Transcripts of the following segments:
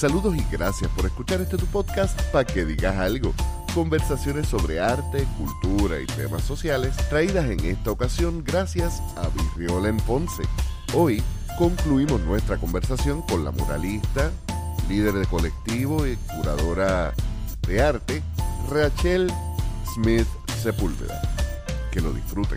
Saludos y gracias por escuchar este tu podcast para que digas algo. Conversaciones sobre arte, cultura y temas sociales traídas en esta ocasión gracias a Virriola en Ponce. Hoy concluimos nuestra conversación con la muralista, líder de colectivo y curadora de arte, Rachel Smith Sepúlveda. Que lo disfruten.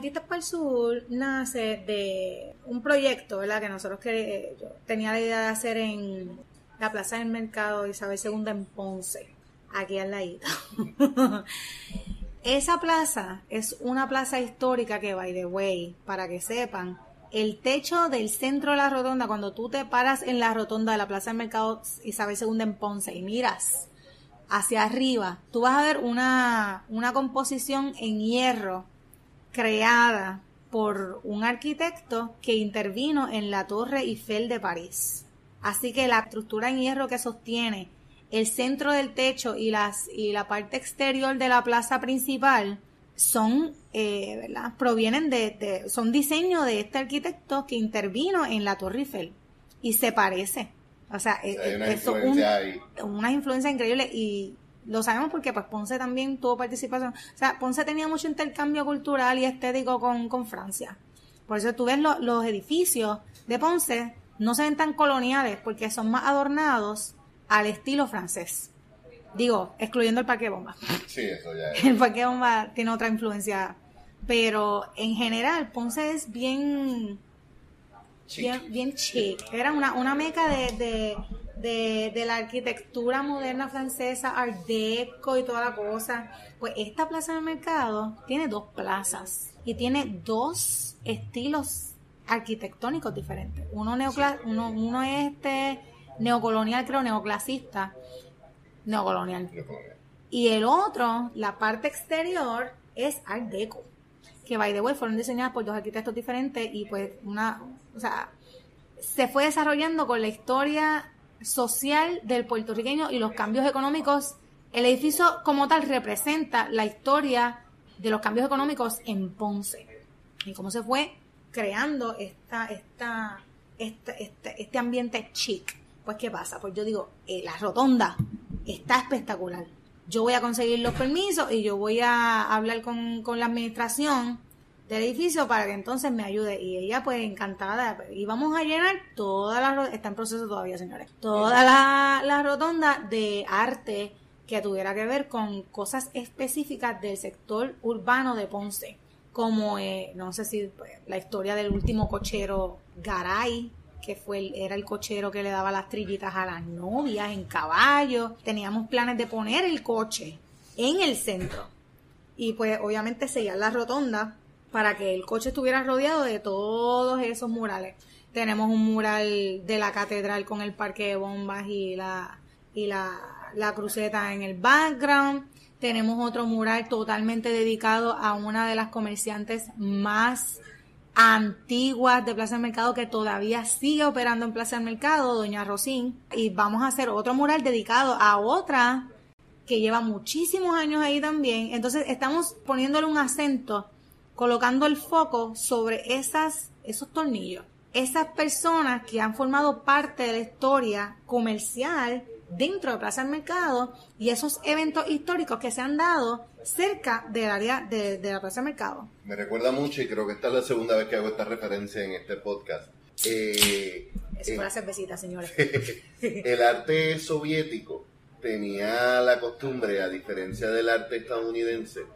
Artistas para el Sur nace de un proyecto, ¿verdad? Que nosotros que yo tenía la idea de hacer en la Plaza del Mercado Isabel II en Ponce, aquí al ladito. Esa plaza es una plaza histórica que, by the way, para que sepan, el techo del centro de la rotonda, cuando tú te paras en la rotonda de la Plaza del Mercado Isabel II en Ponce y miras hacia arriba, tú vas a ver una, una composición en hierro creada por un arquitecto que intervino en la Torre Eiffel de París. Así que la estructura en hierro que sostiene el centro del techo y, las, y la parte exterior de la plaza principal son, eh, ¿verdad? Provienen de, son diseño de este arquitecto que intervino en la Torre Eiffel y se parece. O sea, es, una, influencia una influencia increíble y lo sabemos porque pues Ponce también tuvo participación. O sea, Ponce tenía mucho intercambio cultural y estético con, Francia. Por eso tú ves los edificios de Ponce no se ven tan coloniales porque son más adornados al estilo francés. Digo, excluyendo el Parque Bomba. Sí, eso ya El Parque Bomba tiene otra influencia. Pero en general, Ponce es bien. Bien, bien chic. Era una, una meca de, de, la arquitectura moderna francesa, Art Deco y toda la cosa. Pues esta plaza del mercado tiene dos plazas y tiene dos estilos arquitectónicos diferentes. Uno, uno, uno es este neocolonial, creo, neoclasista, neocolonial. Y el otro, la parte exterior, es Art Deco. Que, by the way, fueron diseñadas por dos arquitectos diferentes y pues una, o sea, se fue desarrollando con la historia social del puertorriqueño y los cambios económicos. El edificio como tal representa la historia de los cambios económicos en Ponce y cómo se fue creando esta, esta, este, este ambiente chic. Pues, ¿qué pasa? Pues yo digo, eh, la rotonda está espectacular. Yo voy a conseguir los permisos y yo voy a hablar con, la administración del edificio para que entonces me ayude. Y ella, pues, encantada. Y vamos a llenar toda la está en proceso todavía, señores, toda la, la rotonda de arte que tuviera que ver con cosas específicas del sector urbano de Ponce, como, eh, no sé si pues, la historia del último cochero Garay, que fue era el cochero que le daba las trillitas a las novias en caballo. Teníamos planes de poner el coche en el centro y pues obviamente sellar la rotonda para que el coche estuviera rodeado de todos esos murales. Tenemos un mural de la catedral con el parque de bombas y la y la, la cruceta en el background. Tenemos otro mural totalmente dedicado a una de las comerciantes más antiguas de Plaza del Mercado que todavía sigue operando en Plaza del Mercado, Doña Rosín, y vamos a hacer otro mural dedicado a otra que lleva muchísimos años ahí también. Entonces estamos poniéndole un acento, colocando el foco sobre esas, esos tornillos, esas personas que han formado parte de la historia comercial dentro de Plaza del Mercado y esos eventos históricos que se han dado cerca del área de, la Plaza del Mercado. Me recuerda mucho y creo que esta es la segunda vez que hago esta referencia en este podcast. Eh, es una eh, cervecita, señores. el arte soviético tenía la costumbre, a diferencia del arte estadounidense,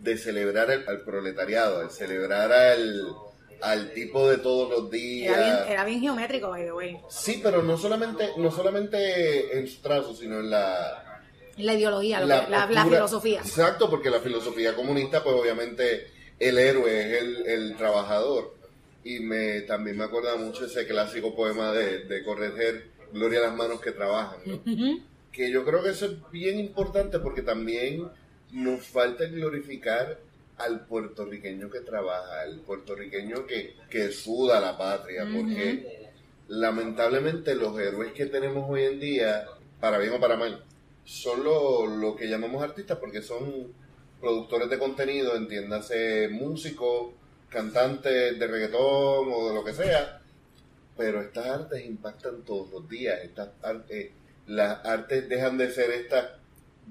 de celebrar al proletariado, de celebrar al al tipo de todos los días. Era bien, geométrico, by the way. Sí, pero no solamente, no solamente en su trazo, sino en la... La ideología, la, filosofía. Exacto, porque la filosofía comunista, pues obviamente el héroe es el, trabajador. Y me también me acuerda mucho ese clásico poema de, de Correger, Gloria a las manos que trabajan, Que yo creo que eso es bien importante porque también nos falta glorificar al puertorriqueño que trabaja, al puertorriqueño que, que suda la patria, porque lamentablemente los héroes que tenemos hoy en día, para bien o para mal, son lo, que llamamos artistas porque son productores de contenido, entiéndase músicos cantantes de reggaetón o de lo que sea, pero estas artes impactan todos los días. Estas artes, las artes dejan de ser estas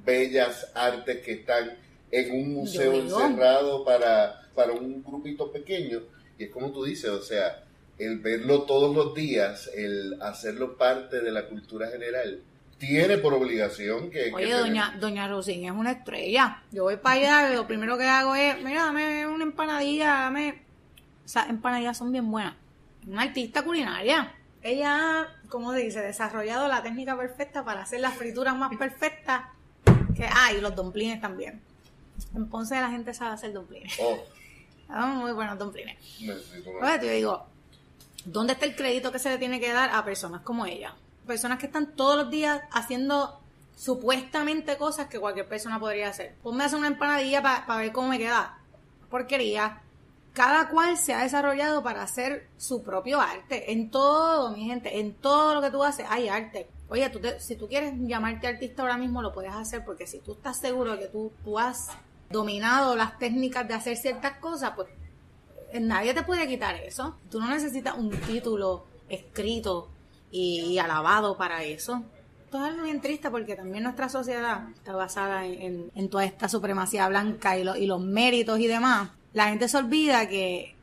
bellas artes que están en un museo encerrado para, para un grupito pequeño. Y es como tú dices, o sea, el verlo todos los días, el hacerlo parte de la cultura general, tiene por obligación que... Oye, doña, doña Rosín es una estrella. Yo voy para allá lo primero que hago es, mira, dame una empanadilla, dame... Sea, empanadillas son bien buenas. Una artista culinaria. Ella, como dice, desarrollado la técnica perfecta para hacer las frituras más perfectas. Que, ah, y los domplines también. En Ponce la gente sabe hacer domplines. Oh. muy buenos domplines. Oye, te digo, ¿dónde está el crédito que se le tiene que dar a personas como ella? personas que están todos los días haciendo supuestamente cosas que cualquier persona podría hacer. Ponme a hacer una empanadilla para ver cómo me queda. Porquería. Cada cual se ha desarrollado para hacer su propio arte. En todo, mi gente, en todo lo que tú haces hay arte. Oye, tú si tú quieres llamarte artista ahora mismo, lo puedes hacer porque si tú estás seguro de que tú, has dominado las técnicas de hacer ciertas cosas, pues nadie te puede quitar eso. Tú no necesitas un título escrito y, alabado para eso. Esto es algo bien triste porque también nuestra sociedad está basada en, toda esta supremacía blanca y los méritos y demás. La gente se olvida que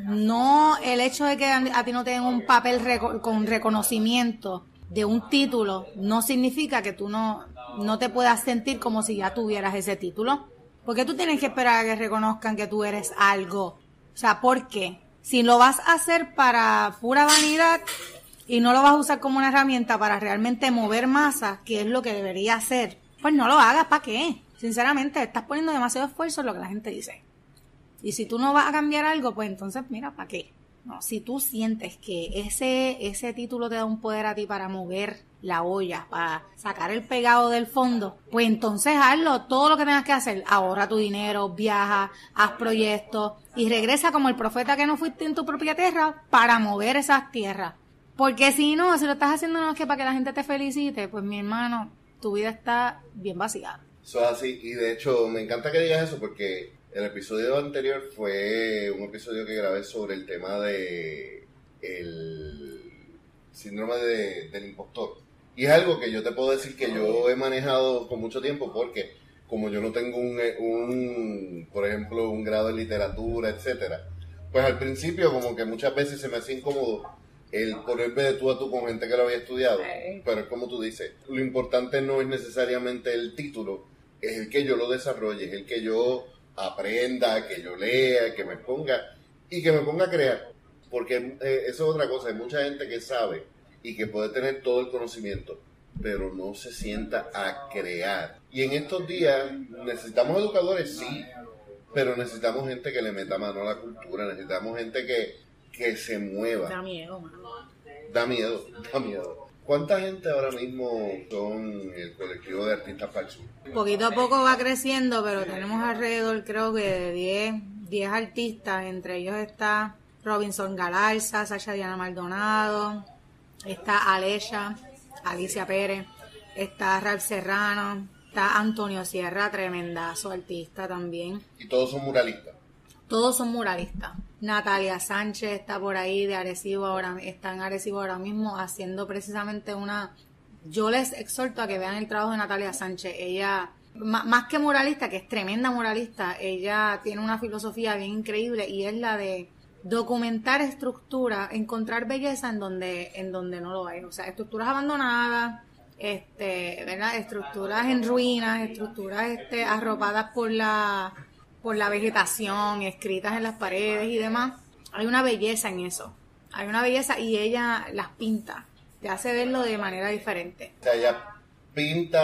no el hecho de que a ti no te den un papel con reconocimiento de un título no significa que tú no, no te puedas sentir como si ya tuvieras ese título. Porque tú tienes que esperar a que reconozcan que tú eres algo. O sea, ¿por qué? Si lo vas a hacer para pura vanidad, y no lo vas a usar como una herramienta para realmente mover masa, que es lo que debería hacer, pues no lo hagas, ¿para qué? Sinceramente, estás poniendo demasiado esfuerzo en lo que la gente dice. Y si tú no vas a cambiar algo, pues entonces, mira, ¿para qué? No, si tú sientes que ese, ese título te da un poder a ti para mover la olla, para sacar el pegado del fondo, pues entonces hazlo, todo lo que tengas que hacer, ahorra tu dinero, viaja, haz proyectos y regresa como el profeta que no fuiste en tu propia tierra para mover esas tierras. Porque si no, si lo estás haciendo no es que para que la gente te felicite, pues mi hermano, tu vida está bien vacía. Eso es así, y de hecho me encanta que digas eso porque el episodio anterior fue un episodio que grabé sobre el tema de el síndrome del impostor. Y es algo que yo te puedo decir que yo he manejado con mucho tiempo porque como yo no tengo un, un por ejemplo, un grado en literatura, etcétera, pues al principio como que muchas veces se me hacía incómodo el ponerme de tú a tú con gente que lo había estudiado. Pero es como tú dices, lo importante no es necesariamente el título, es el que yo lo desarrolle, es el que yo aprenda, que yo lea, que me ponga y que me ponga a crear. Porque eh, eso es otra cosa, hay mucha gente que sabe y que puede tener todo el conocimiento, pero no se sienta a crear. Y en estos días necesitamos educadores, sí, pero necesitamos gente que le meta mano a la cultura, necesitamos gente que que se mueva. Da miedo, Da miedo, da miedo. ¿Cuánta gente ahora mismo son el colectivo de artistas falsos? Poquito a poco va creciendo, pero tenemos alrededor creo que de 10, 10 artistas, entre ellos está Robinson Galarza, Sasha Diana Maldonado, está Alesia, Alicia Pérez, está Ralph Serrano, está Antonio Sierra, tremendazo artista también. ¿Y todos son muralistas? Todos son muralistas. Natalia Sánchez está por ahí de Arecibo ahora, está en Arecibo ahora mismo haciendo precisamente una... Yo les exhorto a que vean el trabajo de Natalia Sánchez. Ella, más que muralista, que es tremenda muralista, ella tiene una filosofía bien increíble y es la de documentar estructura, encontrar belleza en donde, en donde no lo hay. O sea, estructuras abandonadas, este, ¿verdad? estructuras en ruinas, estructuras este, arropadas por la por la vegetación, escritas en las paredes y demás. Hay una belleza en eso. Hay una belleza y ella las pinta. Te hace verlo de manera diferente. O sea, ella pinta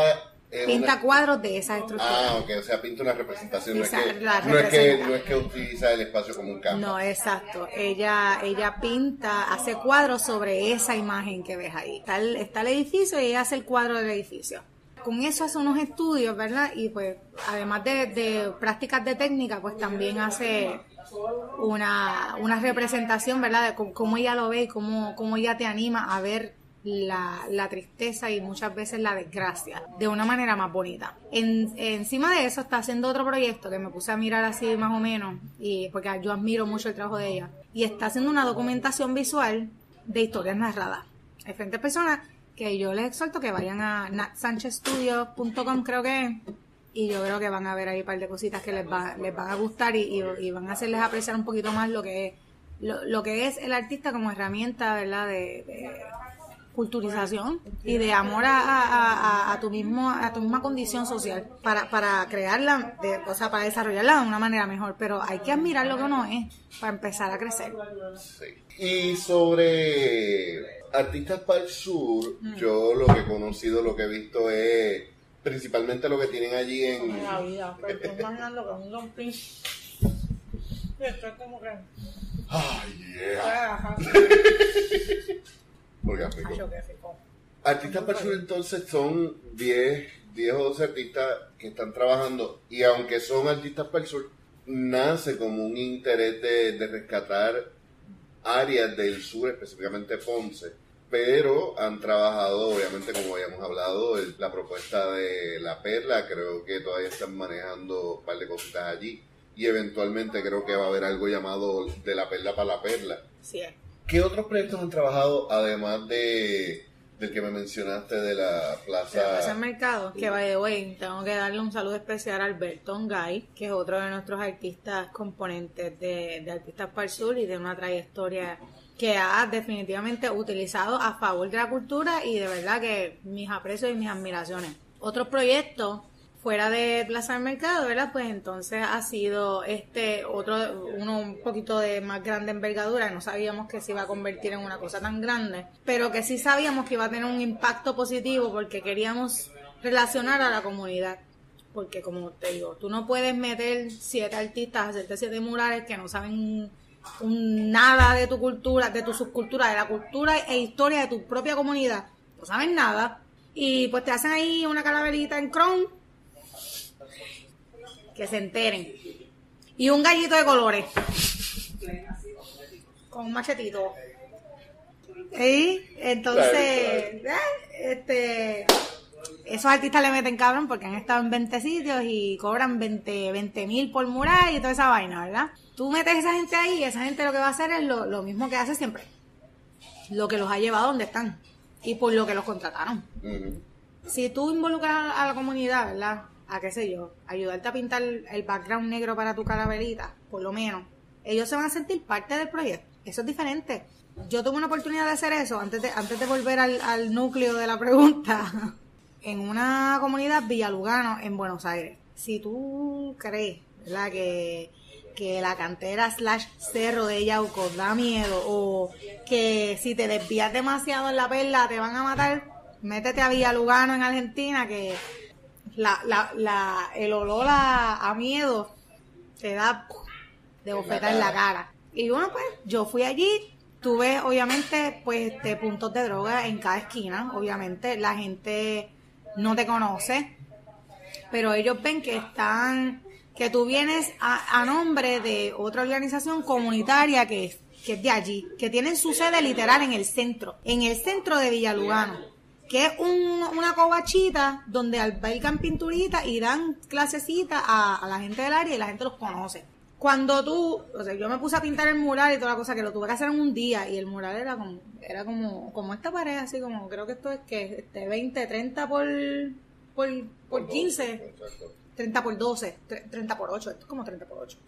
pinta cuadros de esa estructura. Ah, ok, o sea, pinta una representación, no, es que, no, es que, utiliza el espacio como un campo. No, exacto. Ella, ella pinta, hace cuadros sobre esa imagen que ves ahí. Está el, está el edificio y ella hace el cuadro del edificio con eso hace unos estudios, ¿verdad? Y pues además de, prácticas de técnica, pues también hace una, representación, ¿verdad? De cómo, ella lo ve y cómo, cómo ella te anima a ver la, la, tristeza y muchas veces la desgracia de una manera más bonita. En, encima de eso está haciendo otro proyecto que me puse a mirar así más o menos, y porque yo admiro mucho el trabajo de ella, y está haciendo una documentación visual de historias narradas. Hay diferentes personas que yo les exhorto que vayan a natsanchezstudios.com creo que y yo creo que van a ver ahí un par de cositas que les, va, les van a gustar y, y, van a hacerles apreciar un poquito más lo que es lo, que es el artista como herramienta verdad de, culturización y de amor a, a, tu mismo a tu misma condición social para, para crearla o sea para desarrollarla de una manera mejor. Pero hay que admirar lo que uno es para empezar a crecer. Y sobre artistas para el sur mm. yo lo que he conocido lo que he visto es principalmente lo que tienen allí en. La vida, pero estoy mandando con un dumpling. Estoy como que. ¡Ay, yeah! Porque rico. Artistas para el sur entonces son 10, 10 o 12 artistas que están trabajando y aunque son artistas para el sur, nace como un interés de, de rescatar áreas del sur, específicamente Ponce, pero han trabajado, obviamente, como habíamos hablado, la propuesta de la perla, creo que todavía están manejando un par de cositas allí y eventualmente creo que va a haber algo llamado de la perla para la perla. Sí. ¿Qué otros proyectos han trabajado además de del que me mencionaste de la plaza? De la plaza Mercado, que by the way, tengo que darle un saludo especial a Alberto Gay, que es otro de nuestros artistas componentes de, de Artistas para el Sur y de una trayectoria que ha definitivamente utilizado a favor de la cultura y de verdad que mis aprecios y mis admiraciones. Otro proyecto fuera de Plaza del Mercado, ¿verdad? Pues entonces ha sido este otro, uno un poquito de más grande envergadura, no sabíamos que se iba a convertir en una cosa tan grande, pero que sí sabíamos que iba a tener un impacto positivo porque queríamos relacionar a la comunidad. Porque como te digo, tú no puedes meter siete artistas, hacerte siete murales que no saben nada de tu cultura, de tu subcultura, de la cultura e historia de tu propia comunidad. No saben nada. Y pues te hacen ahí una calaverita en Chrome. Que se enteren. Y un gallito de colores. Con un machetito. Y entonces, este, esos artistas le meten cabrón porque han estado en 20 sitios y cobran 20 mil por mural y toda esa vaina, ¿verdad? Tú metes a esa gente ahí y esa gente lo que va a hacer es lo, mismo que hace siempre. Lo que los ha llevado donde están y por lo que los contrataron. Si tú involucras a la comunidad, ¿verdad? A qué sé yo, ayudarte a pintar el background negro para tu calaverita, por lo menos, ellos se van a sentir parte del proyecto. Eso es diferente. Yo tuve una oportunidad de hacer eso antes de, antes de volver al, al núcleo de la pregunta. en una comunidad villalugano en Buenos Aires. Si tú crees, ¿verdad? Que que la cantera slash cerro de Yauco da miedo o que si te desvías demasiado en la perla te van a matar, métete a Villalugano en Argentina que la, la, la, el olor a, miedo te da de bofeta en la cara. Y bueno, pues yo fui allí, tuve obviamente pues este, puntos de droga en cada esquina, obviamente la gente no te conoce, pero ellos ven que están que tú vienes a, nombre de otra organización comunitaria que es, que es de allí, que tienen su sede literal en el centro, en el centro de Villalugano, que es una cobachita donde albergan pinturitas y dan clasecitas a, la gente del área y la gente los conoce. Cuando tú, o sea, yo me puse a pintar el mural y toda la cosa que lo tuve que hacer en un día y el mural era como, era como, como esta pared, así como, creo que esto es que, este, 20, 30 por, por, por 15. 30 por 12, 30 por 8, esto es como 30 por 8.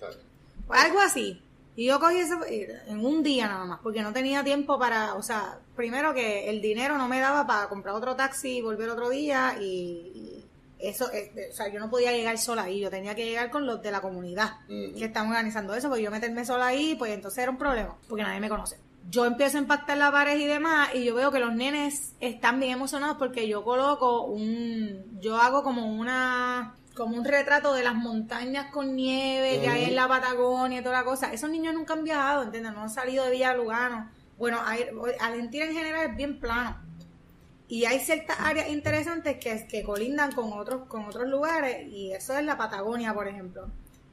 Pues algo así. Y yo cogí eso eh, en un día nada más, porque no tenía tiempo para, o sea, primero que el dinero no me daba para comprar otro taxi y volver otro día y, eso, eh, o sea, yo no podía llegar sola ahí, yo tenía que llegar con los de la comunidad que están organizando eso, porque yo meterme sola ahí, pues entonces era un problema, porque nadie me conoce. Yo empiezo a impactar la pared y demás, y yo veo que los nenes están bien emocionados porque yo coloco un, yo hago como una como un retrato de las montañas con nieve que hay en la Patagonia y toda la cosa. Esos niños nunca han viajado, ¿entiendes? No han salido de Villa Lugano. Bueno, Argentina en general es bien plano. Y hay ciertas áreas interesantes que, que colindan con otros, con otros lugares, y eso es la Patagonia, por ejemplo.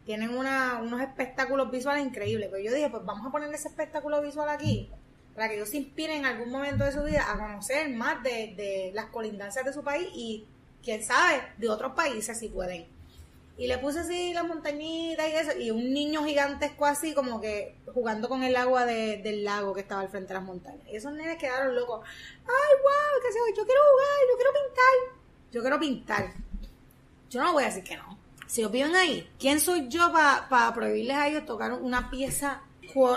Tienen una, unos espectáculos visuales increíbles. Pero yo dije, pues vamos a poner ese espectáculo visual aquí. para que ellos se inspiren en algún momento de su vida a conocer más de, de las colindancias de su país y, quién sabe, de otros países si pueden. Y le puse así las montañitas y eso, y un niño gigantesco así como que jugando con el agua del lago que estaba al frente de las montañas. Y esos nenes quedaron locos. ¡Ay, wow! ¿Qué sé yo? Quiero jugar, yo quiero pintar. Yo quiero pintar. Yo no voy a decir que no. Si ellos viven ahí, ¿quién soy yo para prohibirles a ellos tocar una pieza,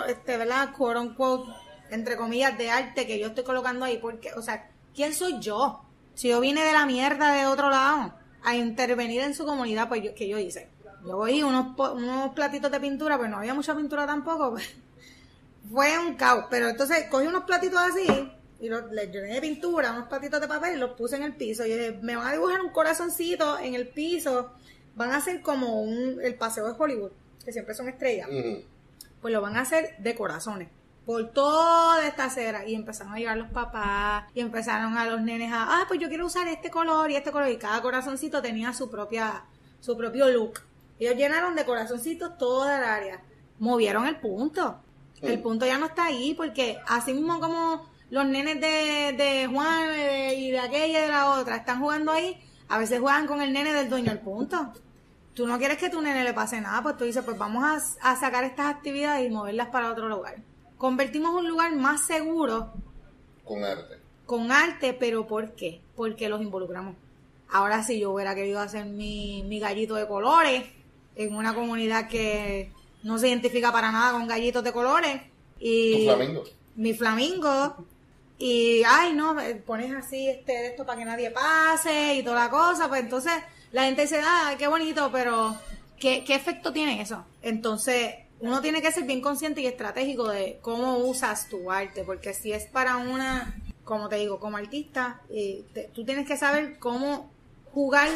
este, ¿verdad? Quote unquote, entre comillas, de arte que yo estoy colocando ahí? Porque, o sea, ¿quién soy yo? Si yo vine de la mierda de otro lado a intervenir en su comunidad, pues yo, que yo hice. Yo voy unos, unos platitos de pintura, pues no había mucha pintura tampoco, pues, fue un caos. Pero entonces cogí unos platitos así y los, les llené de pintura, unos platitos de papel y los puse en el piso. Y dije, me van a dibujar un corazoncito en el piso, van a hacer como un, el paseo de Hollywood, que siempre son estrellas. Pues lo van a hacer de corazones por toda esta acera y empezaron a llegar los papás y empezaron a los nenes a, ah, pues yo quiero usar este color y este color y cada corazoncito tenía su propia, su propio look. Ellos llenaron de corazoncitos toda el área. Movieron el punto. El punto ya no está ahí porque así mismo como los nenes de, de Juan y de aquella y de la otra están jugando ahí, a veces juegan con el nene del dueño del punto. Tú no quieres que tu nene le pase nada, pues tú dices, pues vamos a, a sacar estas actividades y moverlas para otro lugar convertimos un lugar más seguro. Con arte. Con arte, pero ¿por qué? Porque los involucramos. Ahora si yo hubiera querido hacer mi, mi gallito de colores en una comunidad que no se identifica para nada con gallitos de colores. Y ¿Tu flamingo? Mi flamingo. Y, ay, no, pones así este, esto para que nadie pase y toda la cosa. Pues entonces la gente dice, ah, qué bonito, pero ¿qué, qué efecto tiene eso? Entonces uno tiene que ser bien consciente y estratégico de cómo usas tu arte, porque si es para una, como te digo, como artista, eh, tú tienes que saber cómo jugar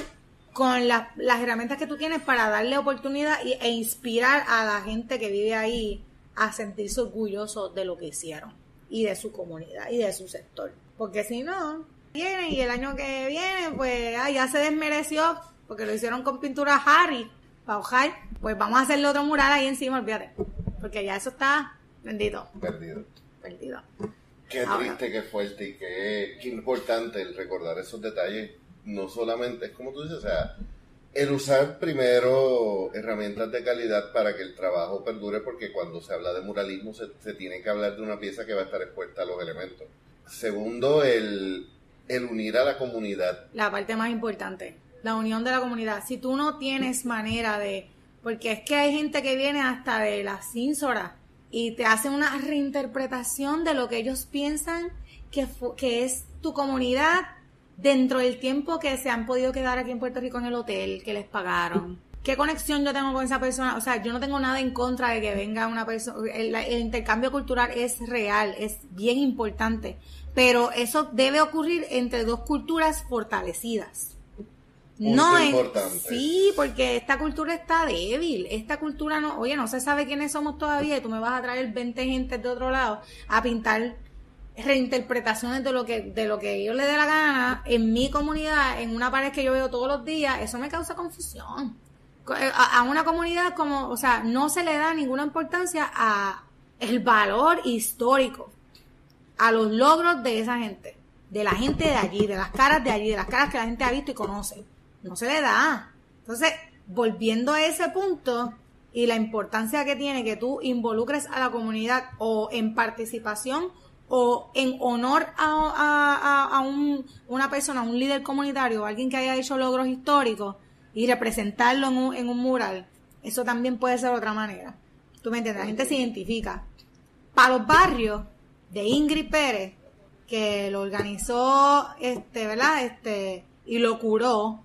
con las herramientas que tú tienes para darle oportunidad e inspirar a la gente que vive ahí a sentirse orgulloso de lo que hicieron y de su comunidad y de su sector. Porque si no, viene y el año que viene, pues ya se desmereció porque lo hicieron con pintura Harry para pues vamos a hacerle otro mural ahí encima, olvídate. Porque ya eso está bendito. Perdido. Perdido. Qué triste, qué fuerte y qué, importante el recordar esos detalles. No solamente, es como tú dices, o sea, el usar primero herramientas de calidad para que el trabajo perdure, porque cuando se habla de muralismo se, se tiene que hablar de una pieza que va a estar expuesta a los elementos. Segundo, el, el unir a la comunidad. La parte más importante la unión de la comunidad. Si tú no tienes manera de, porque es que hay gente que viene hasta de la cínsora y te hace una reinterpretación de lo que ellos piensan que, que es tu comunidad dentro del tiempo que se han podido quedar aquí en Puerto Rico en el hotel que les pagaron. ¿Qué conexión yo tengo con esa persona? O sea, yo no tengo nada en contra de que venga una persona. El, intercambio cultural es real, es bien importante. Pero eso debe ocurrir entre dos culturas fortalecidas no es sí porque esta cultura está débil esta cultura no oye no se sabe quiénes somos todavía y tú me vas a traer 20 gente de otro lado a pintar reinterpretaciones de lo que de lo que ellos les dé la gana en mi comunidad en una pared que yo veo todos los días eso me causa confusión. Eh, a, una comunidad como o sea no se le da ninguna importancia a el valor histórico a los logros de esa gente de la gente de allí de las caras de allí de las caras que la gente ha visto y conoce no se le da. Entonces, volviendo a ese punto y la importancia que tiene que tú involucres a la comunidad o en participación o en honor a, a, un, una persona, un líder comunitario, alguien que haya hecho logros históricos y representarlo en un, en un mural, eso también puede ser otra manera. ¿Tú me entiendes? La gente se identifica. Para los barrios de Ingrid Pérez, que lo organizó, este, ¿verdad? Este, y lo curó,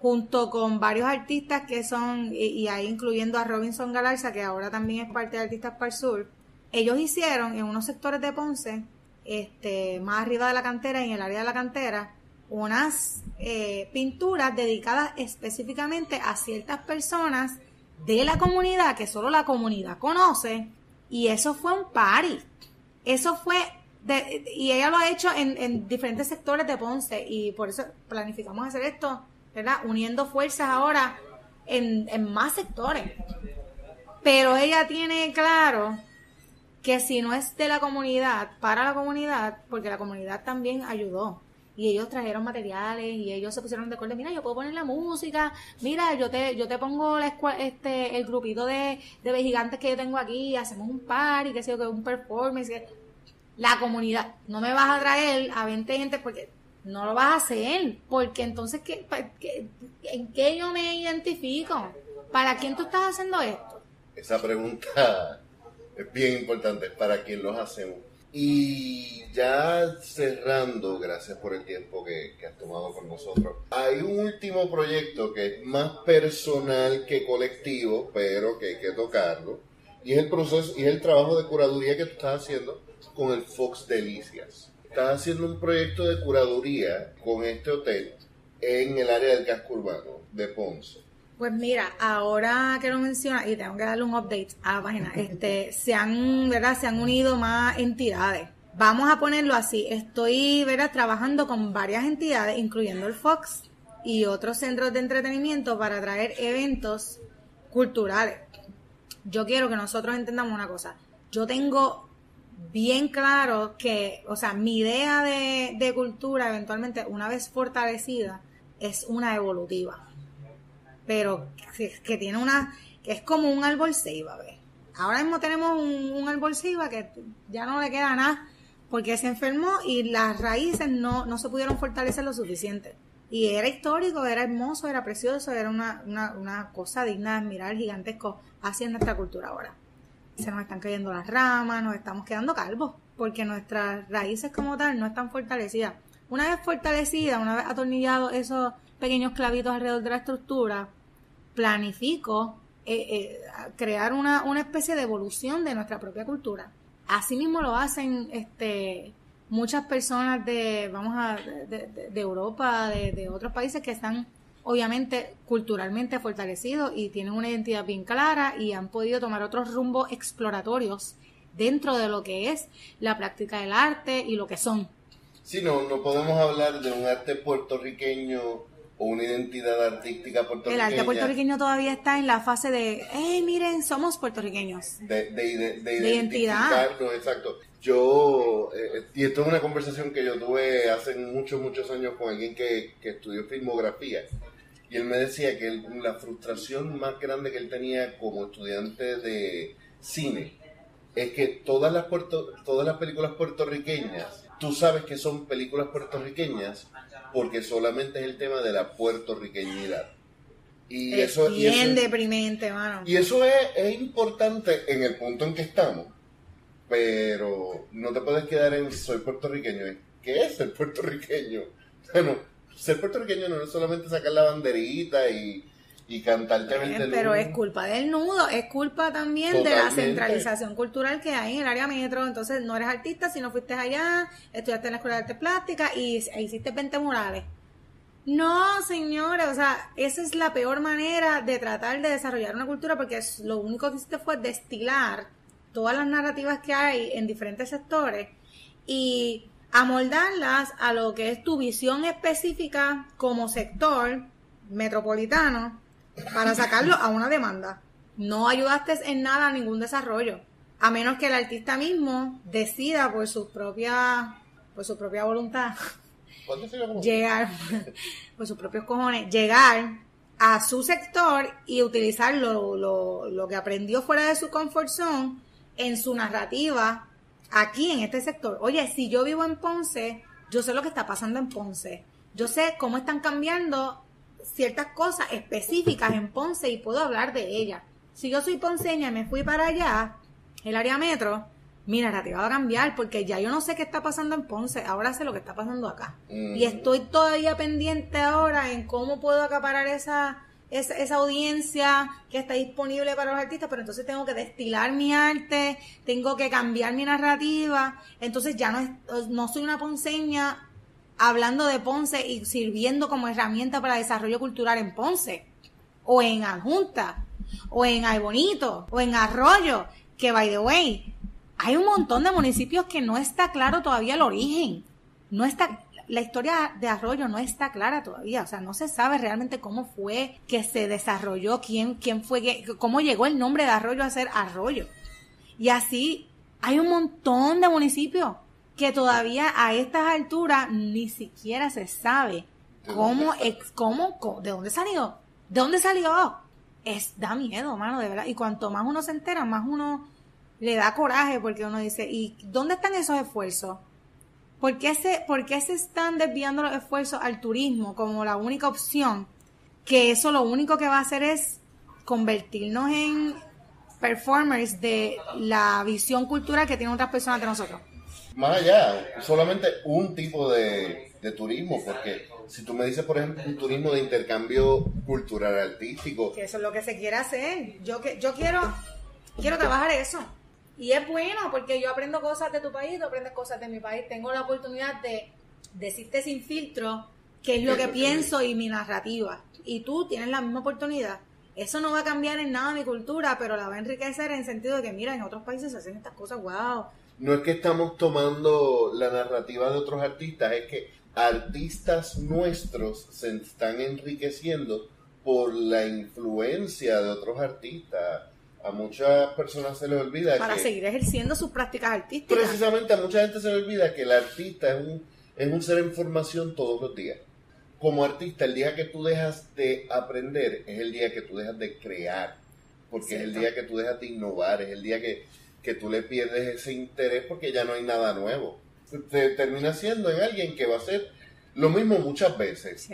junto con varios artistas que son, y, ahí incluyendo a Robinson Galarza, que ahora también es parte de Artistas para el Sur, ellos hicieron en unos sectores de Ponce, este, más arriba de la cantera y en el área de la cantera, unas eh, pinturas dedicadas específicamente a ciertas personas de la comunidad que solo la comunidad conoce y eso fue un party. Eso fue de, y ella lo ha hecho en, en diferentes sectores de Ponce y por eso planificamos hacer esto ¿verdad? Uniendo fuerzas ahora en, más sectores. Pero ella tiene claro que si no es de la comunidad, para la comunidad, porque la comunidad también ayudó. Y ellos trajeron materiales y ellos se pusieron de acuerdo, mira, yo puedo poner la música, mira, yo te, yo te pongo la este, el grupito de, de gigantes que yo tengo aquí, hacemos un par y que sé yo, que un performance. La comunidad, no me vas a traer a 20 gente porque no lo vas a hacer, porque entonces, ¿qué, ¿en qué yo me identifico? ¿Para quién tú estás haciendo esto? Esa pregunta es bien importante, ¿para quién los hacemos? Y ya cerrando, gracias por el tiempo que, has tomado con nosotros, hay un último proyecto que es más personal que colectivo, pero que hay que tocarlo, y es el proceso y es el trabajo de curaduría que tú estás haciendo con el Fox Delicias. Estás haciendo un proyecto de curaduría con este hotel en el área del casco urbano de Ponce. Pues mira, ahora que lo mencionas, y tengo que darle un update a la página, este, se han, ¿verdad? Se han unido más entidades. Vamos a ponerlo así, estoy, ¿verdad? Trabajando con varias entidades, incluyendo el Fox y otros centros de entretenimiento para traer eventos culturales. Yo quiero que nosotros entendamos una cosa. Yo tengo bien claro que, o sea, mi idea de, de cultura, eventualmente, una vez fortalecida, es una evolutiva pero que, tiene una, que es como un árbol ceiba, ¿ves? Ahora mismo tenemos un, árbol ceiba que ya no le queda nada porque se enfermó y las raíces no, no se pudieron fortalecer lo suficiente. Y era histórico, era hermoso, era precioso, era una, una, una cosa digna de admirar, gigantesco, así en nuestra cultura ahora. Se nos están cayendo las ramas, nos estamos quedando calvos, porque nuestras raíces como tal no están fortalecidas. Una vez fortalecida, una vez atornillado esos pequeños clavitos alrededor de la estructura, planifico eh, eh, crear una, una, especie de evolución de nuestra propia cultura. Asimismo lo hacen este, muchas personas de, vamos a, de, Europa, de, de, otros países que están obviamente culturalmente fortalecidos y tienen una identidad bien clara y han podido tomar otros rumbos exploratorios dentro de lo que es la práctica del arte y lo que son. Sí, no, no podemos hablar de un arte puertorriqueño o una identidad artística puertorriqueña. El arte puertorriqueño todavía está en la fase de, hey, miren, somos puertorriqueños. De, de, de, identidad. Exacto. Yo, eh, y esto es una conversación que yo tuve hace muchos, muchos años con alguien que, que estudió filmografía. Y él me decía que la frustración más grande que él tenía como estudiante de cine es que todas las, puerto, todas las películas puertorriqueñas, tú sabes que son películas puertorriqueñas porque solamente es el tema de la puertorriqueñidad. Y es eso, bien deprimente, mano. Y eso es, es, importante en el punto en que estamos, pero no te puedes quedar en soy puertorriqueño. ¿Qué es ser puertorriqueño? Bueno, ser puertorriqueño no es solamente sacar la banderita y, y cantarte eh, Pero es culpa del nudo, es culpa también de la centralización cultural que hay en el área metro. Entonces, no eres artista si no fuiste allá, estudiaste en la escuela de arte plástica y hiciste 20 murales. No, señores, o sea, esa es la peor manera de tratar de desarrollar una cultura porque lo único que hiciste fue destilar todas las narrativas que hay en diferentes sectores y amoldarlas a lo que es tu visión específica como sector metropolitano para sacarlo a una demanda. No ayudaste en nada a ningún desarrollo, a menos que el artista mismo decida por su propia, por su propia voluntad llegar, por sus propios cojones, llegar a su sector y utilizar lo, lo, lo que aprendió fuera de su comfort zone en su narrativa aquí en este sector. Oye, si yo vivo en Ponce, yo sé lo que está pasando en Ponce. Yo sé cómo están cambiando ciertas cosas específicas en Ponce y puedo hablar de ellas. Si yo soy ponceña y me fui para allá, el área metro, mi narrativa va a cambiar porque ya yo no sé qué está pasando en Ponce, ahora sé lo que está pasando acá. Mm. Y estoy todavía pendiente ahora en cómo puedo acaparar esa, esa, esa, audiencia que está disponible para los artistas, pero entonces tengo que destilar mi arte, tengo que cambiar mi narrativa, entonces ya no, no soy una ponceña hablando de Ponce y sirviendo como herramienta para desarrollo cultural en Ponce, o en Adjunta, o en Aybonito, o en Arroyo, que by the way, hay un montón de municipios que no está claro todavía el origen. No está, la historia de Arroyo no está clara todavía, o sea, no se sabe realmente cómo fue que se desarrolló, quién, quién fue, cómo llegó el nombre de Arroyo a ser Arroyo. Y así Hay un montón de municipios que todavía a estas alturas ni siquiera se sabe cómo, cómo, de dónde salió, de dónde salió. Es, da miedo, mano, de verdad. Y cuanto más uno se entera, más uno le da coraje porque uno dice, ¿y dónde están esos esfuerzos? ¿Por qué se, por qué se están desviando los esfuerzos al turismo como la única opción? Que eso lo único que va a hacer es convertirnos en performers de la visión cultural que tienen otras personas de nosotros. Más allá, solamente un tipo de, turismo, porque si tú me dices, por ejemplo, un turismo de intercambio cultural artístico. Que eso es lo que se quiere hacer. Yo, que, yo quiero, quiero trabajar eso. Y es bueno porque yo aprendo cosas de tu país, tú aprendes cosas de mi país. Tengo la oportunidad de decirte sin filtro qué es lo que pienso y mi narrativa. Y tú tienes la misma oportunidad. Eso no va a cambiar en nada mi cultura, pero la va a enriquecer en el sentido de que, mira, en otros países se hacen estas cosas, wow. No es que estamos tomando la narrativa de otros artistas, es que artistas nuestros se están enriqueciendo por la influencia de otros artistas. A muchas personas se les olvida Para seguir ejerciendo sus prácticas artísticas. Precisamente a mucha gente se le olvida que el artista es un, es un ser en formación todos los días como artista, el día que tú dejas de aprender es el día que tú dejas de crear, porque es el día que tú dejas de innovar, es el día que, que tú le pierdes ese interés porque ya no hay nada nuevo. Te termina siendo en alguien que va a hacer lo mismo muchas veces,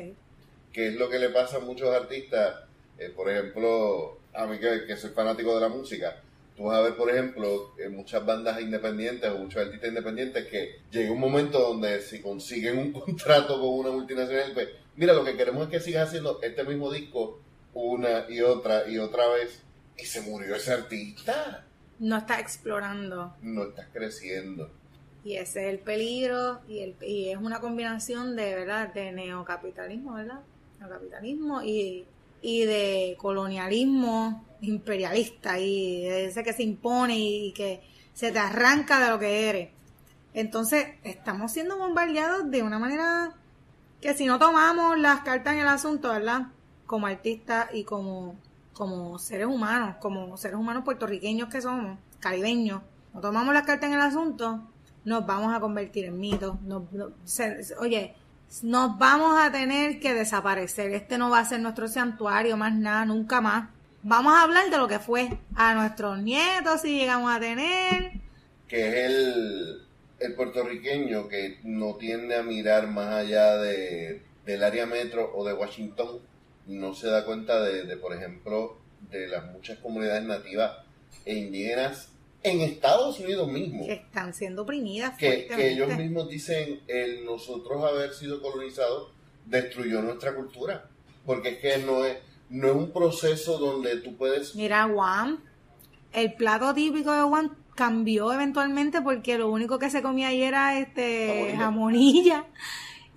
que es lo que le pasa a muchos artistas, eh, por ejemplo, a mí que, que soy fanático de la música, Tú vas a ver, por ejemplo, en muchas bandas independientes o muchos artistas independientes que llega un momento donde si consiguen un contrato con una multinacional, pues mira, lo que queremos es que sigas haciendo este mismo disco una y otra y otra vez. Y se murió ese artista. No está explorando. No estás creciendo. Y ese es el peligro y, el, y es una combinación de, ¿verdad? De neocapitalismo, ¿verdad? Neocapitalismo y y de colonialismo imperialista y de ese que se impone y que se te arranca de lo que eres. Entonces, estamos siendo bombardeados de una manera que si no tomamos las cartas en el asunto, ¿verdad? Como artistas y como, como seres humanos, como seres humanos puertorriqueños que somos, caribeños, no tomamos las cartas en el asunto, nos vamos a convertir en mitos. oye, nos vamos a tener que desaparecer. Este no va a ser nuestro santuario, más nada, nunca más. Vamos a hablar de lo que fue a nuestros nietos, si llegamos a tener. Que es el, el puertorriqueño que no tiende a mirar más allá de, del área metro o de Washington, no se da cuenta de, de por ejemplo, de las muchas comunidades nativas e indígenas en Estados Unidos mismo. Que están siendo oprimidas. Que, ellos mismos dicen, el nosotros haber sido colonizados destruyó nuestra cultura. Porque es que no es, no es un proceso donde tú puedes... Mira, Juan, el plato típico de Juan cambió eventualmente porque lo único que se comía ahí era este jamonilla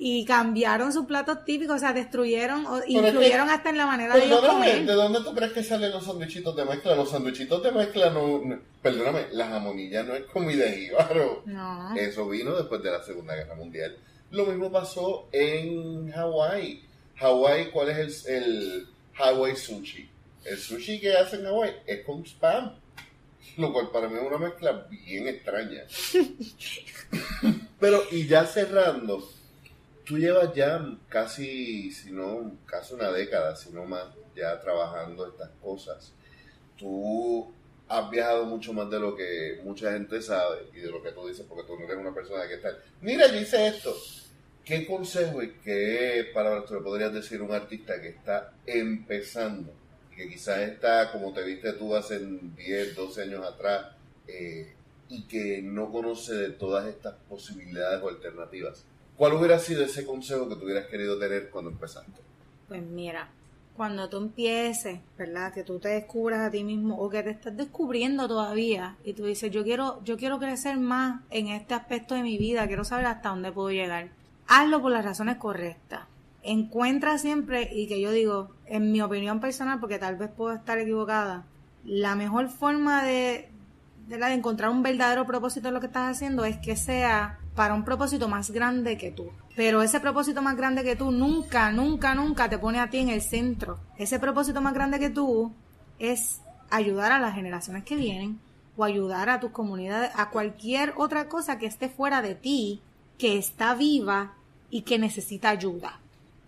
y cambiaron sus platos típicos, o sea, destruyeron, o influyeron hasta en la manera de ellos comer. ¿De dónde tú crees que salen los sandwichitos de mezcla? Los sandwichitos de mezcla no, perdóname, la jamonilla no es comida de jíbaro. No. Eso vino después de la Segunda Guerra Mundial. Lo mismo pasó en Hawái. Hawái, ¿cuál es el, el Hawaii sushi? El sushi que hacen en Hawái es con spam. Lo cual para mí es una mezcla bien extraña. Pero, y ya cerrando, tú llevas ya casi, si no, casi una década, si no más, ya trabajando estas cosas. Tú has viajado mucho más de lo que mucha gente sabe y de lo que tú dices, porque tú no eres una persona que está. Mira, yo esto. ¿Qué consejo y qué palabras tú le podrías decir a un artista que está empezando? Que quizás está, como te viste tú hace 10, 12 años atrás, eh, y que no conoce de todas estas posibilidades o alternativas. ¿Cuál hubiera sido ese consejo que tú hubieras querido tener cuando empezaste? Pues mira, cuando tú empieces, ¿verdad? Que tú te descubras a ti mismo o que te estás descubriendo todavía y tú dices, yo quiero, yo quiero crecer más en este aspecto de mi vida, quiero saber hasta dónde puedo llegar. Hazlo por las razones correctas. Encuentra siempre, y que yo digo, en mi opinión personal, porque tal vez puedo estar equivocada, la mejor forma de, de, de encontrar un verdadero propósito en lo que estás haciendo es que sea para un propósito más grande que tú. Pero ese propósito más grande que tú nunca, nunca, nunca te pone a ti en el centro. Ese propósito más grande que tú es ayudar a las generaciones que vienen o ayudar a tus comunidades, a cualquier otra cosa que esté fuera de ti, que está viva y que necesita ayuda.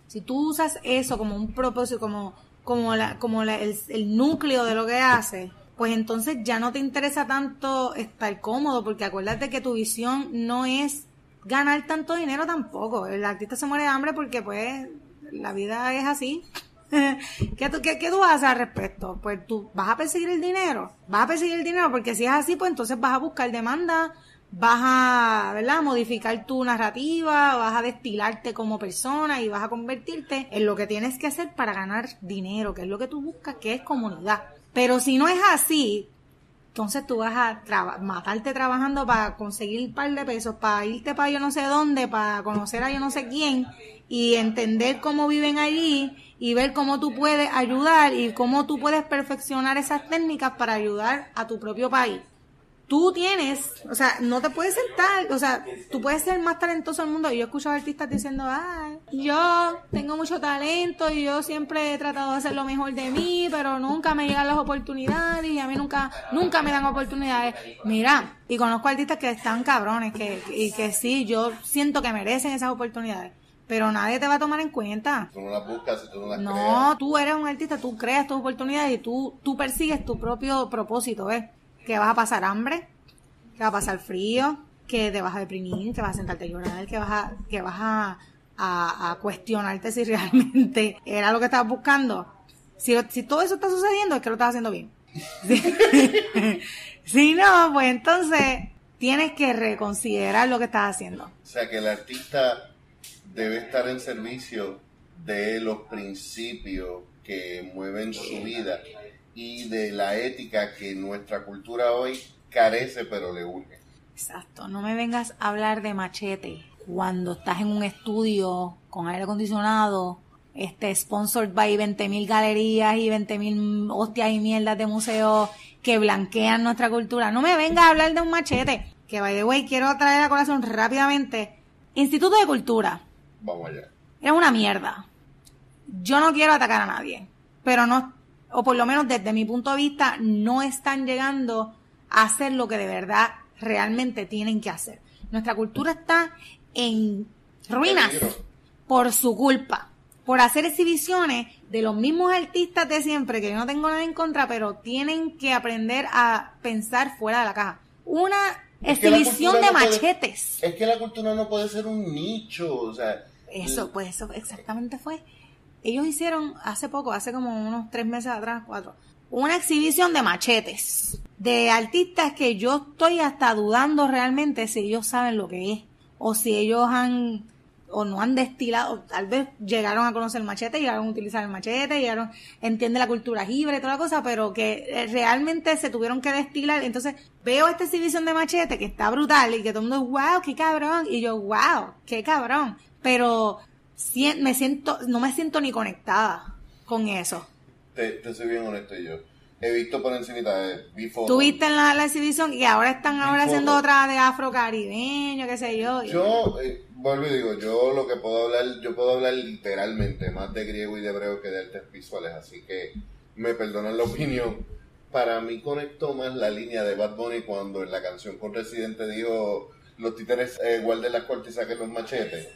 Si tú usas eso como un propósito, como, como, la, como el, el núcleo de lo que haces, pues entonces ya no te interesa tanto estar cómodo, porque acuérdate que tu visión no es ganar tanto dinero tampoco. El artista se muere de hambre porque pues la vida es así. ¿Qué, tú, qué, hacer al respecto? Pues tú vas a perseguir el dinero. Vas a perseguir el dinero porque si es así, pues entonces vas a buscar demanda, vas a, ¿verdad? Modificar tu narrativa, vas a destilarte como persona y vas a convertirte en lo que tienes que hacer para ganar dinero, que es lo que tú buscas, que es comunidad. Pero si no es así, entonces tú vas a matarte trabajando para conseguir un par de pesos, para irte para yo no sé dónde, para conocer a yo no sé quién y entender cómo viven allí y ver cómo tú puedes ayudar y cómo tú puedes perfeccionar esas técnicas para ayudar a tu propio país tú tienes, o sea, no te puedes sentar, o sea, tú puedes ser más talentoso del mundo. Y yo he escuchado artistas diciendo, ay, yo tengo mucho talento y yo siempre he tratado de hacer lo mejor de mí, pero nunca me llegan las oportunidades y a mí nunca, nunca me dan oportunidades. Mira, y conozco artistas que están cabrones, que, y que sí, yo siento que merecen esas oportunidades. Pero nadie te va a tomar en cuenta. Tú no las buscas y tú no las No, tú eres un artista, tú creas tus oportunidades y tú, tú persigues tu propio propósito, ¿ves? Que vas a pasar hambre, que vas a pasar frío, que te vas a deprimir, que vas a sentarte a llorar, que vas a, que vas a, a, cuestionarte si realmente era lo que estabas buscando. Si, si todo eso está sucediendo, es que lo estás haciendo bien. si no, pues entonces tienes que reconsiderar lo que estás haciendo. O sea, que el artista debe estar en servicio de los principios que mueven su vida y de la ética que nuestra cultura hoy carece pero le urge. Exacto, no me vengas a hablar de machete cuando estás en un estudio con aire acondicionado, este sponsored by 20.000 galerías y 20.000 hostias y mierdas de museos que blanquean nuestra cultura. No me vengas a hablar de un machete, que by the way quiero traer a colación rápidamente. Instituto de Cultura. Vamos allá. Es una mierda. Yo no quiero atacar a nadie, pero no o por lo menos desde mi punto de vista, no están llegando a hacer lo que de verdad realmente tienen que hacer. Nuestra cultura está en ruinas por su culpa, por hacer exhibiciones de los mismos artistas de siempre, que yo no tengo nada en contra, pero tienen que aprender a pensar fuera de la caja. Una exhibición de machetes. es que la cultura no puede ser un nicho, o sea... Eso, pues eso exactamente fue ellos hicieron hace poco, hace como unos tres meses atrás, cuatro, una exhibición de machetes de artistas que yo estoy hasta dudando realmente si ellos saben lo que es o si ellos han o no han destilado, tal vez llegaron a conocer el machete, llegaron a utilizar el machete, llegaron, entiende la cultura libre y toda la cosa, pero que eh, realmente se tuvieron que destilar. Entonces veo esta exhibición de machete que está brutal y que todo el mundo, wow, qué cabrón, y yo, wow, qué cabrón. Pero me siento, no me siento ni conectada con eso. Te, te soy bien honesto yo. He visto por encima, de vi fotos. Tuviste en la, exhibición y ahora están ahora haciendo otra de afrocaribeño, qué sé yo. Yo, eh, vuelvo y digo, yo lo que puedo hablar, yo puedo hablar literalmente más de griego y de hebreo que de artes visuales, así que me perdonan la opinión. Para mí conectó más la línea de Bad Bunny cuando en la canción con Residente dijo los títeres eh, guarden las cortes y saquen los machetes.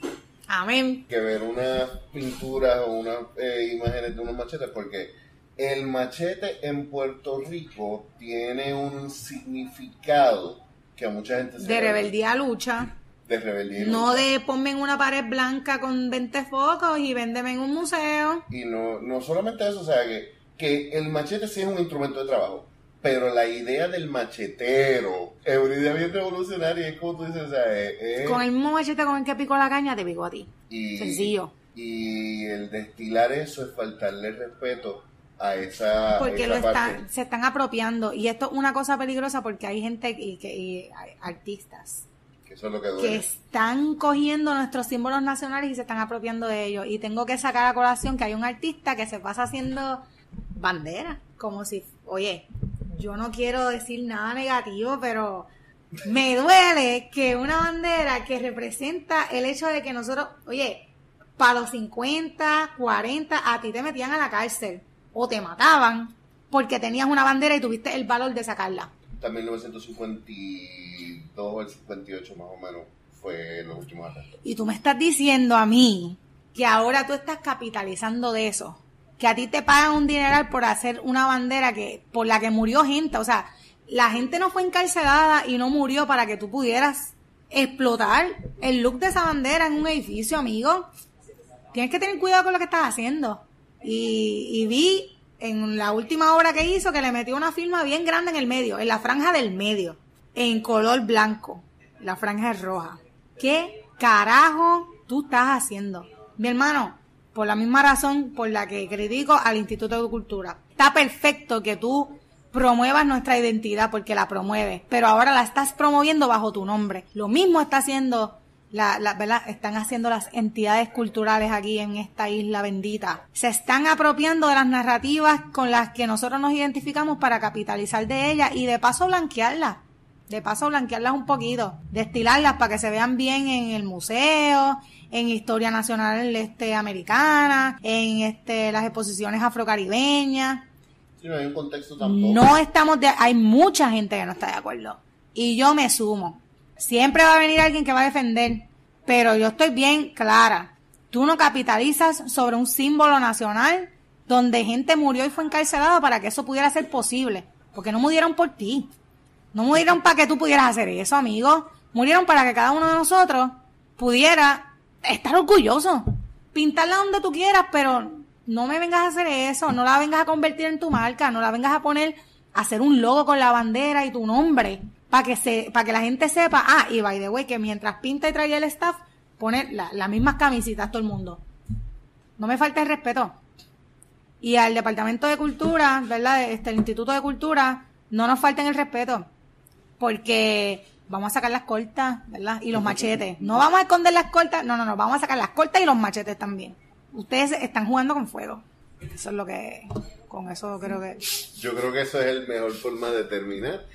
Amén. Que ver unas pinturas o unas eh, imágenes de unos machetes, porque el machete en Puerto Rico tiene un significado que a mucha gente se De rebeldía a lucha. De rebeldía. No de ponme en una pared blanca con 20 focos y véndeme en un museo. Y no, no solamente eso, o sea, que, que el machete sí es un instrumento de trabajo pero la idea del machetero es una idea bien revolucionaria. Es como tú dices, o sea, Con el mismo machete con el que picó la caña, te picó a ti. Sencillo. Y el destilar eso es faltarle respeto a esa. Porque lo están, se están apropiando. Y esto es una cosa peligrosa porque hay gente y, que, artistas. Que, eso es lo que, que están cogiendo nuestros símbolos nacionales y se están apropiando de ellos. Y tengo que sacar a colación que hay un artista que se pasa haciendo bandera. Como si, oye, yo no quiero decir nada negativo, pero me duele que una bandera que representa el hecho de que nosotros, oye, para los 50, 40, a ti te metían a la cárcel o te mataban porque tenías una bandera y tuviste el valor de sacarla. hasta 1952 o el 58 más o menos fue los últimos arrestos. Y tú me estás diciendo a mí que ahora tú estás capitalizando de eso, que a ti te pagan un dineral por hacer una bandera que por la que murió gente, o sea, la gente no fue encarcelada y no murió para que tú pudieras explotar el look de esa bandera en un edificio, amigo. Tienes que tener cuidado con lo que estás haciendo. Y, y vi en la última obra que hizo que le metió una firma bien grande en el medio, en la franja del medio, en color blanco. La franja es roja. ¿Qué carajo tú estás haciendo? Mi hermano, por la misma razón por la que critico al Instituto de Cultura. Está perfecto que tú promuevas nuestra identidad porque la promueves, pero ahora la estás promoviendo bajo tu nombre. Lo mismo está haciendo la, la, ¿verdad? Están haciendo las entidades culturales aquí en esta isla bendita. Se están apropiando de las narrativas con las que nosotros nos identificamos para capitalizar de ellas y de paso blanquearlas. De paso blanquearlas un poquito, destilarlas para que se vean bien en el museo, en historia nacional este americana, en este las exposiciones afrocaribeñas no hay un contexto tampoco. No estamos de, hay mucha gente que no está de acuerdo. Y yo me sumo. Siempre va a venir alguien que va a defender, pero yo estoy bien clara. Tú no capitalizas sobre un símbolo nacional donde gente murió y fue encarcelada para que eso pudiera ser posible. Porque no murieron por ti. No murieron para que tú pudieras hacer eso, amigo. Murieron para que cada uno de nosotros pudiera estar orgulloso. Pintarla donde tú quieras, pero no me vengas a hacer eso, no la vengas a convertir en tu marca, no la vengas a poner, a hacer un logo con la bandera y tu nombre, para que se, para que la gente sepa, ah, y by the way, que mientras pinta y trae el staff, pone las mismas camisitas todo el mundo. No me falta el respeto. Y al Departamento de Cultura, ¿verdad? Este, el Instituto de Cultura, no nos falten el respeto. Porque vamos a sacar las cortas, ¿verdad? Y los machetes. No vamos a esconder las cortas, no, no, no, vamos a sacar las cortas y los machetes también ustedes están jugando con fuego. Eso es lo que, con eso creo que... Yo creo que eso es el mejor forma de terminar.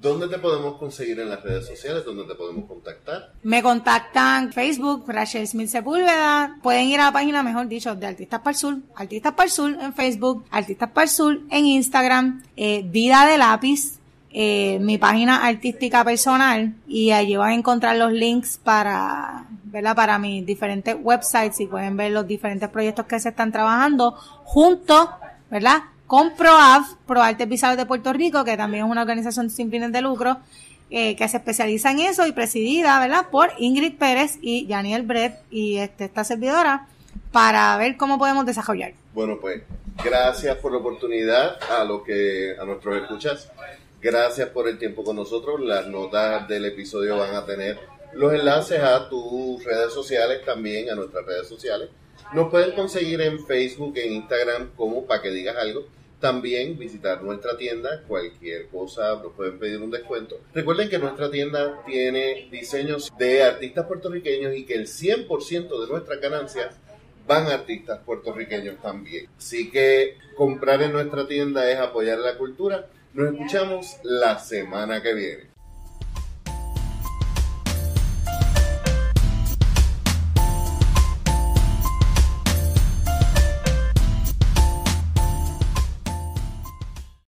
¿Dónde te podemos conseguir en las redes sociales? ¿Dónde te podemos contactar? Me contactan Facebook, Rachel Smith Sepúlveda. Pueden ir a la página, mejor dicho, de Artistas para el Sur. Artistas para el Sur en Facebook, Artistas para el Sur en Instagram, eh, Vida de Lápiz, eh, mi página artística personal y allí van a encontrar los links para ¿verdad? Para mis diferentes websites y pueden ver los diferentes proyectos que se están trabajando junto, ¿verdad? Con ProAv, ProArtes Visuales de Puerto Rico, que también es una organización sin fines de lucro, eh, que se especializa en eso y presidida, ¿verdad? Por Ingrid Pérez y Daniel Brett y este, esta servidora para ver cómo podemos desarrollar. Bueno, pues gracias por la oportunidad a lo que a nuestros escuchas. Gracias por el tiempo con nosotros. Las notas del episodio van a tener los enlaces a tus redes sociales también, a nuestras redes sociales. Nos pueden conseguir en Facebook, en Instagram, como para que digas algo. También visitar nuestra tienda, cualquier cosa, nos pueden pedir un descuento. Recuerden que nuestra tienda tiene diseños de artistas puertorriqueños y que el 100% de nuestras ganancias van a artistas puertorriqueños también. Así que comprar en nuestra tienda es apoyar la cultura. Nos escuchamos la semana que viene.